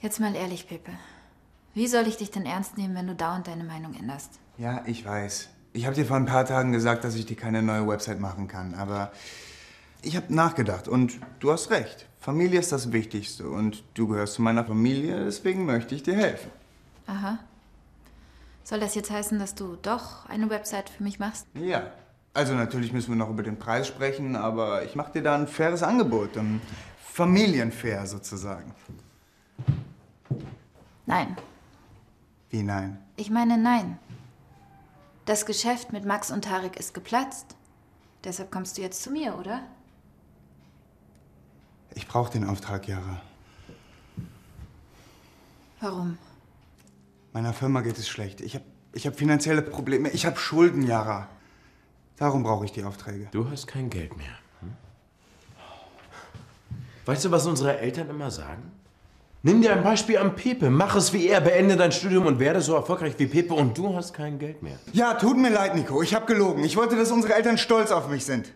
Jetzt mal ehrlich, Pepe. Wie soll ich dich denn ernst nehmen, wenn du dauernd deine Meinung änderst? Ja, ich weiß. Ich habe dir vor ein paar Tagen gesagt, dass ich dir keine neue Website machen kann, aber ich habe nachgedacht und du hast recht. Familie ist das Wichtigste und du gehörst zu meiner Familie, deswegen möchte ich dir helfen. Aha. Soll das jetzt heißen, dass du doch eine Website für mich machst? Ja. Also natürlich müssen wir noch über den Preis sprechen, aber ich mache dir da ein faires Angebot, um familienfair sozusagen. Nein. Wie nein? Ich meine nein. Das Geschäft mit Max und Tarek ist geplatzt. Deshalb kommst du jetzt zu mir, oder? Ich brauche den Auftrag, Jara. Warum? Meiner Firma geht es schlecht. Ich habe ich hab finanzielle Probleme. Ich habe Schulden, Jara. Darum brauche ich die Aufträge. Du hast kein Geld mehr. Hm? Weißt du, was unsere Eltern immer sagen? Nimm dir ein Beispiel am Pepe. Mach es wie er, beende dein Studium und werde so erfolgreich wie Pepe und du hast kein Geld mehr. Ja, tut mir leid, Nico. Ich habe gelogen. Ich wollte, dass unsere Eltern stolz auf mich sind.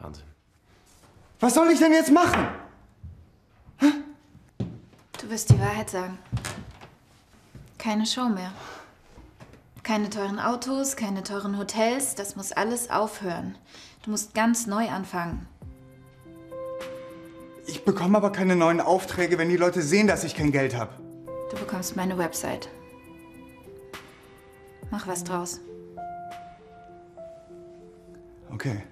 Wahnsinn. Was soll ich denn jetzt machen? Du wirst die Wahrheit sagen. Keine Show mehr. Keine teuren Autos, keine teuren Hotels. Das muss alles aufhören. Du musst ganz neu anfangen. Ich bekomme aber keine neuen Aufträge, wenn die Leute sehen, dass ich kein Geld habe. Du bekommst meine Website. Mach was draus. Okay.